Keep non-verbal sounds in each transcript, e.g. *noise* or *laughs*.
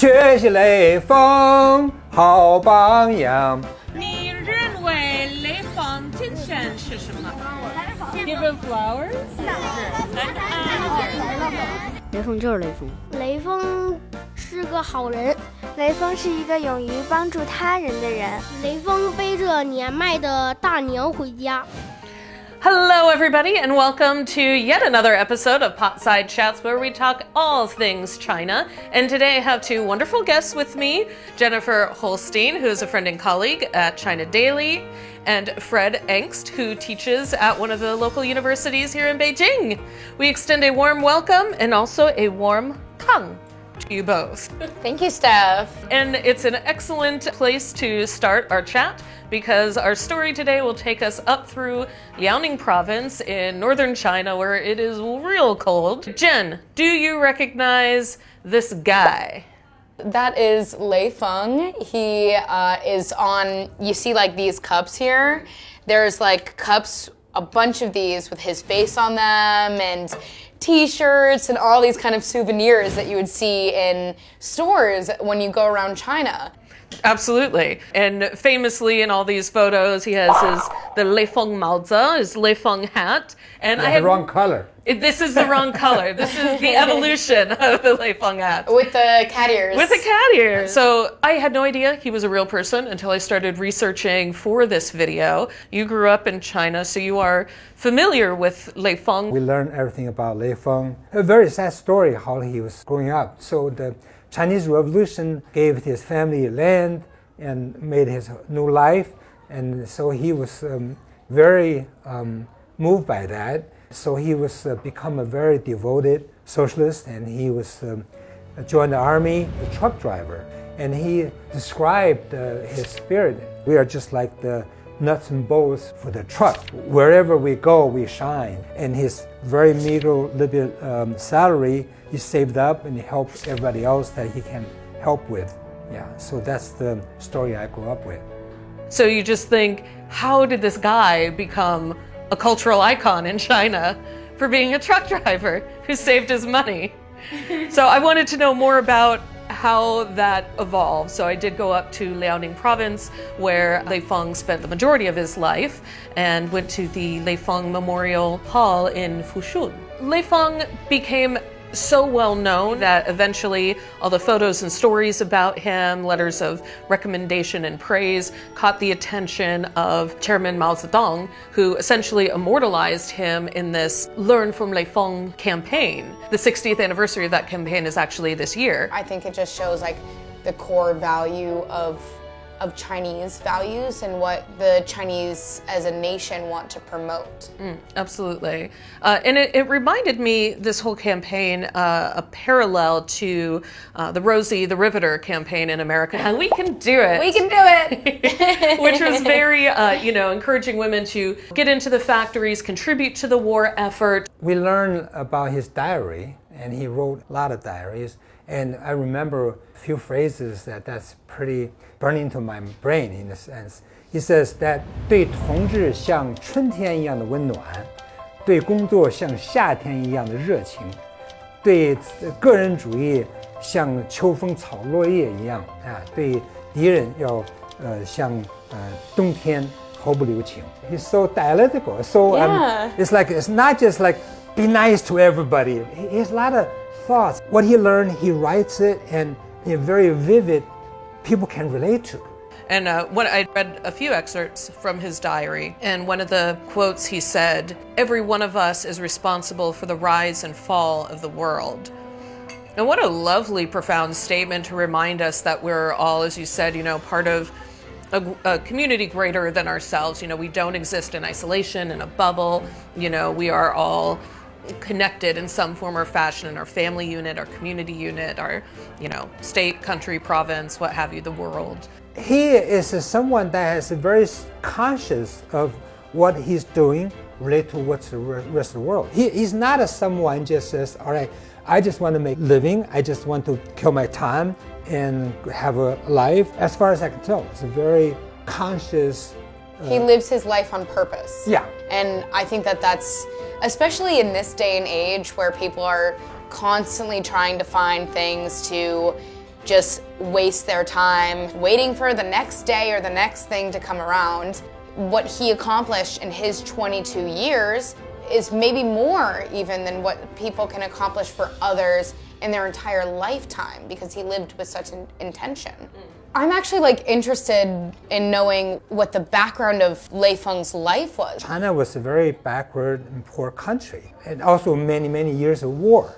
学习雷锋好榜样。你认为雷锋精神是什么？Give flowers。雷锋就是雷锋。雷锋是个好人，雷锋是一个勇于帮助他人的人。雷锋背着年迈的大娘回家。Hello, everybody, and welcome to yet another episode of Potside Chats, where we talk all things China. And today I have two wonderful guests with me Jennifer Holstein, who is a friend and colleague at China Daily, and Fred Engst, who teaches at one of the local universities here in Beijing. We extend a warm welcome and also a warm kang to you both. *laughs* Thank you, Steph. And it's an excellent place to start our chat because our story today will take us up through Liaoning province in northern China where it is real cold. Jen, do you recognize this guy? That is Lei Feng. He uh, is on, you see, like these cups here. There's like cups, a bunch of these with his face on them and t shirts and all these kind of souvenirs that you would see in stores when you go around China. Absolutely. And famously in all these photos, he has his the Lei Feng Maozi, his Lei Feng hat. And I have, The wrong color. It- this is the wrong color. This is the *laughs* evolution of the Lei Feng hat. With the cat ears. With a cat ear. So I had no idea he was a real person until I started researching for this video. You grew up in China, so you are familiar with Lei Feng. We learned everything about Lei Feng. A very sad story how he was growing up. So the Chinese Revolution gave his family land and made his new life, and so he was um, very um, moved by that. So he was uh, become a very devoted socialist, and he was um, joined the army, a truck driver, and he described uh, his spirit. We are just like the nuts and bolts for the truck. Wherever we go, we shine. And his very meager little um, salary, he saved up and he helped everybody else that he can help with. Yeah, so that's the story I grew up with. So you just think, how did this guy become a cultural icon in China for being a truck driver who saved his money? *laughs* so I wanted to know more about how that evolved. So I did go up to Liaoning province where Lei Feng spent the majority of his life and went to the Lei Feng Memorial Hall in Fushun. Lei Feng became so well known that eventually all the photos and stories about him, letters of recommendation and praise, caught the attention of Chairman Mao Zedong, who essentially immortalized him in this Learn from Lei Feng campaign. The 60th anniversary of that campaign is actually this year. I think it just shows like the core value of of Chinese values and what the Chinese as a nation want to promote. Absolutely. Uh, and it, it reminded me, this whole campaign, uh, a parallel to uh, the Rosie the Riveter campaign in America. And we can do it. We can do it. *laughs* which was very, uh, you know, encouraging women to get into the factories, contribute to the war effort. We learn about his diary, and he wrote a lot of diaries. And I remember a few phrases that that's pretty burning into my brain in a sense. He says that 对同志像春天一样的温暖，对工作像夏天一样的热情，对呃个人主义像秋风草落叶一样啊，对敌人要呃像呃冬天毫不留情。He's so dialectical, so um, Yeah. it's like it's not just like be nice to everybody. He has a lot of thoughts. What he learned, he writes it, and they're very vivid. People can relate to. And uh, when I read a few excerpts from his diary, and one of the quotes he said, Every one of us is responsible for the rise and fall of the world. And what a lovely, profound statement to remind us that we're all, as you said, you know, part of a, a community greater than ourselves. You know, we don't exist in isolation, in a bubble. You know, we are all connected in some form or fashion in our family unit, our community unit, our, you know, state, country, province, what have you, the world. He is someone that is very conscious of what he's doing related to what's the rest of the world. He, he's not a someone just says, all right, I just want to make living. I just want to kill my time and have a life. As far as I can tell, it's a very conscious. he uh, lives his life on purpose. Yeah. And I think that that's, especially in this day and age where people are constantly trying to find things to just waste their time waiting for the next day or the next thing to come around. What he accomplished in his 22 years is maybe more even than what people can accomplish for others in their entire lifetime because he lived with such an intention. Mm. I'm actually like interested in knowing what the background of Lei Feng's life was. China was a very backward and poor country, and also many, many years of war.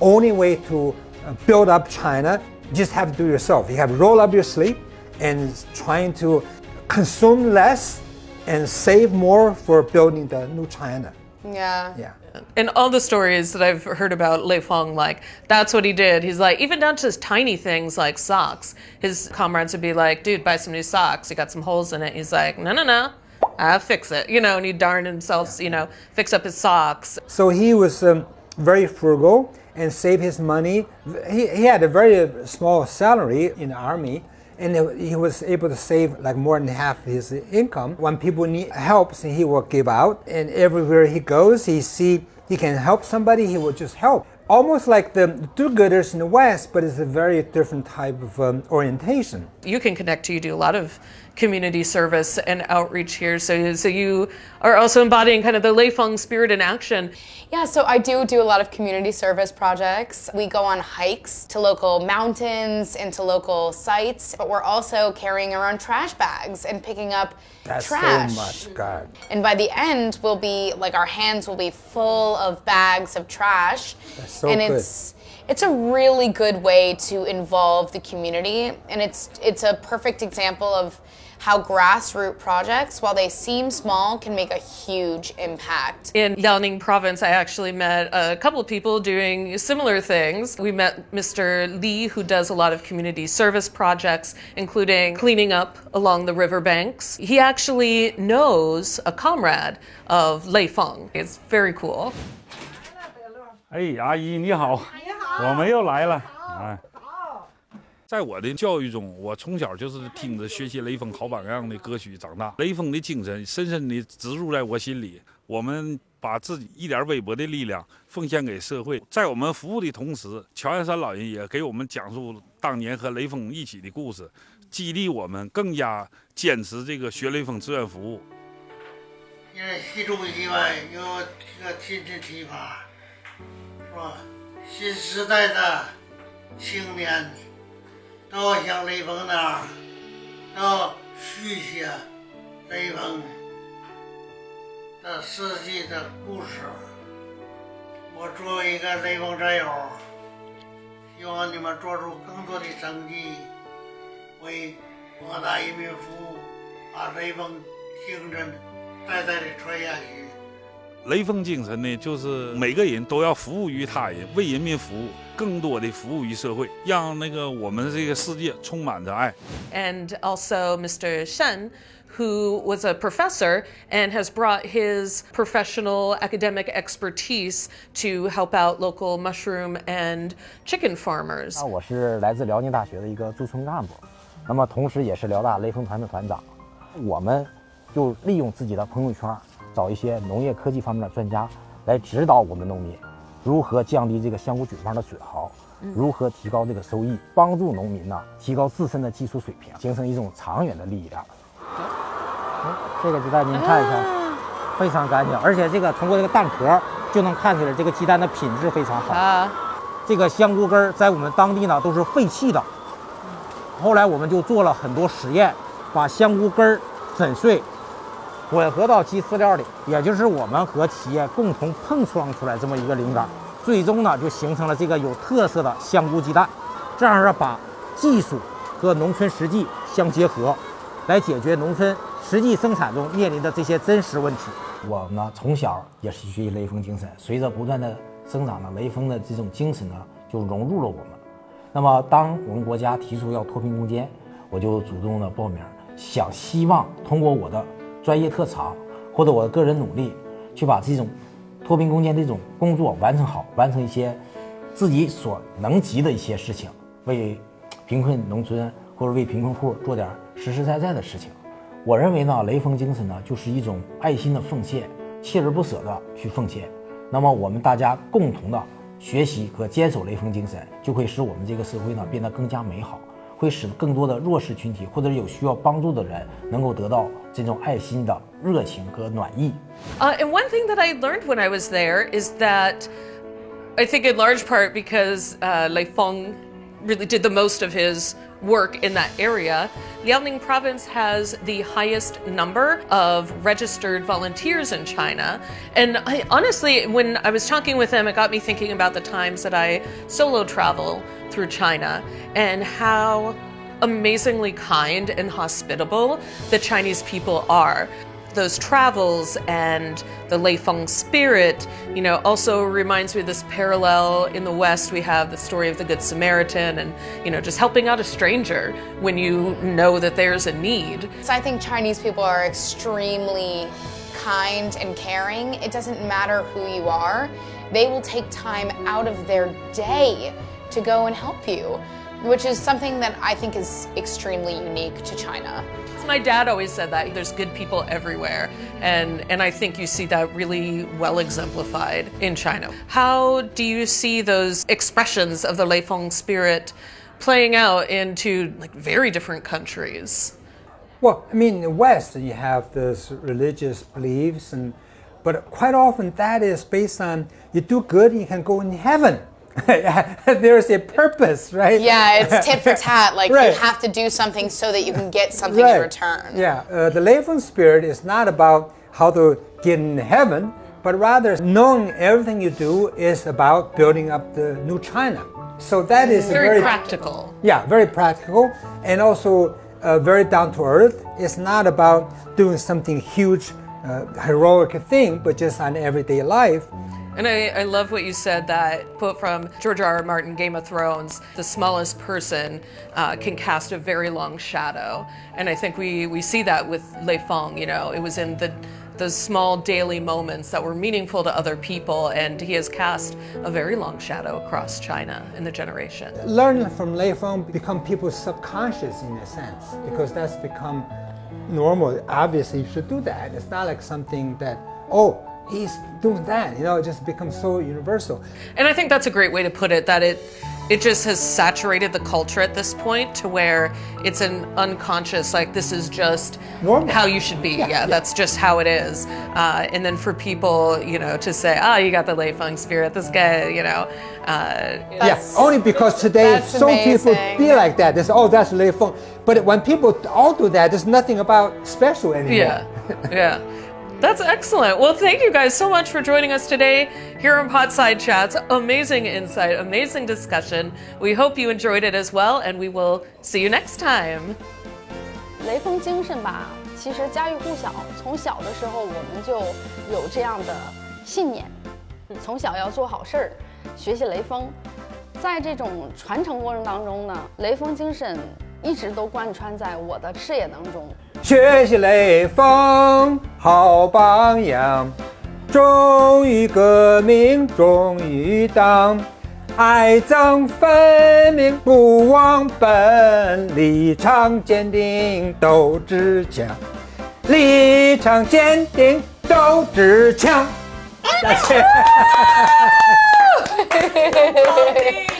Only way to uh, build up China, just have to do yourself. You have to roll up your sleeve and trying to consume less and save more for building the new China. Yeah. Yeah. And all the stories that I've heard about Lei Feng, like, that's what he did. He's like, even down to tiny things like socks. His comrades would be like, dude, buy some new socks. You got some holes in it. He's like, no, no, no. I'll fix it. You know, and he'd darn himself, you know, fix up his socks. So he was um, very frugal and saved his money. He, he had a very small salary in the army, and he was able to save like more than half his income. When people need help, he will give out, and everywhere he goes, he see he can help somebody, he will just help. Almost like the do-gooders in the West, but it's a very different type of um, orientation. You can connect to, you do a lot of community service and outreach here. So, so you are also embodying kind of the Lei Feng spirit in action. Yeah, so I do do a lot of community service projects. We go on hikes to local mountains and to local sites, but we're also carrying around trash bags and picking up That's trash. so much, God. And by the end, we'll be like our hands will be full of bags of trash. That's so and good. it's it's a really good way to involve the community and it's it's a perfect example of how grassroots projects, while they seem small, can make a huge impact. In Liaoning province, I actually met a couple of people doing similar things. We met Mr. Li, who does a lot of community service projects, including cleaning up along the riverbanks. He actually knows a comrade of Lei Feng. It's very cool. 哎，阿姨你好，我们又来了。哎， 在我的教育中，我从小就是听着学习雷锋好榜样的歌曲长大，雷锋的精神深深地植入在我心里。我们把自己一点微薄的力量奉献给社会，在我们服务的同时，乔安山老人也给我们讲述当年和雷锋一起的故事，激励我们更加坚持这个学雷锋志愿服务。因为习主席吧有这个亲自提拔，是吧？新时代的青年都要像雷锋那样，都要续写雷锋的事迹的故事。我作为一个雷锋战友，希望你们做出更多的成绩，为广大人民服务，把雷锋精神代代的传下去。雷锋精神呢，就是每个人都要服务于他人，为人民服务，更多的服务于社会，让那个我们这个世界充满着爱。And also Mr. Shen, who was a professor and has brought his professional academic expertise to help out local mushroom and chicken farmers. 啊，我是来自辽宁大学的一个驻村干部，那么同时也是辽大雷锋团的团长。我们就利用自己的朋友圈，找一些农业科技方面的专家来指导我们农民如何降低这个香菇菌方的损耗，如何提高这个收益，帮助农民呢提高自身的技术水平，形成一种长远的力量。哎这个鸡蛋您看一下，非常干净，而且这个通过这个蛋壳就能看出来这个鸡蛋的品质非常好。Ah, 这个香菇根儿在我们当地呢都是废弃的。后来我们就做了很多实验，把香菇根儿粉碎，混合到鸡饲料里，也就是我们和企业共同碰撞出来这么一个灵感，最终呢就形成了这个有特色的香菇鸡蛋。这样呢把技术和农村实际相结合，来解决农村实际生产中面临的这些真实问题。我呢从小也是学习雷锋精神，随着不断的生长呢，雷锋的这种精神呢就融入了我们。那么，当我们国家提出要脱贫攻坚，我就主动的报名，想希望通过我的专业特长或者我个人努力，去把这种脱贫攻坚这种工作完成好，完成一些自己所能及的一些事情，为贫困农村或者为贫困户做点实实在在的事情。我认为呢，雷锋精神呢就是一种爱心的奉献，锲而不舍的去奉献。那么我们大家共同的学习和坚守雷锋精神，就会使我们这个社会呢变得更加美好，会使更多的弱势群体或者有需要帮助的人能够得到这种爱心的热情和暖意。 Uh, and one thing that I learned when I was there is that I think in large part because uh, Lei Feng really did the most of his work in that area, Liaoning province has the highest number of registered volunteers in China. And I, honestly, when I was talking with him, it got me thinking about the times that I solo travel through China and how amazingly kind and hospitable the Chinese people are those travels and the Lei Feng spirit, you know, also reminds me of this parallel in the West. We have the story of the Good Samaritan and, you know, just helping out a stranger when you know that there's a need. So I think Chinese people are extremely kind and caring. It doesn't matter who you are, they will take time out of their day to go and help you, which is something that I think is extremely unique to China. My dad always said that there's good people everywhere, and and I think you see that really well exemplified in China. How do you see those expressions of the Lei Feng spirit playing out into like very different countries? Well, I mean, in the West, you have this religious beliefs, and but quite often that is based on you do good, you can go in heaven. *laughs* There's a purpose, right? Yeah, it's tit for *laughs* tat. Like Right. you have to do something so that you can get something in return. Yeah, uh, the Lei Feng spirit is not about how to get in heaven, but rather knowing everything you do is about building up the new China. So that is Very, very practical. yeah, very practical and also uh, very down to earth. It's not about doing something huge, uh, heroic thing, but just on everyday life. And I, I love what you said that quote from George R. R. Martin, Game of Thrones the smallest person uh, can cast a very long shadow. And I think we, we see that with Lei Feng, you know, it was in the those small daily moments that were meaningful to other people, and he has cast a very long shadow across China in the generation. Learning from Lei Feng become people's subconscious in a sense because that's become normal. Obviously, you should do that. It's not like something that oh he's doing that. You know, it just becomes so universal. And I think that's a great way to put it that it it just has saturated the culture at this point to where it's an unconscious like this is just Normal. how you should be yeah, that's just how it is uh, and then for people you know to say oh you got the lei feng spirit this guy you know uh, Yeah, only because today that's so people amazing. be like that. They say, oh, that's Lei Feng. But when people all do that, there's nothing about special anymore. yeah yeah *laughs* that's excellent well thank you guys so much for joining us today here on potside chats amazing insight amazing discussion we hope you enjoyed it as well and we will see you next time 雷锋精神吧，其实家喻户晓。从小的时候，我们就有这样的信念，从小要做好事儿，学习雷锋。在这种传承过程当中呢，雷锋精神 一直都贯穿在我的视野当中。学习雷锋好榜样，忠于革命，忠于党，爱憎分明，不忘本，立场坚定，斗志强，立场坚定，斗志强。That's it. *laughs*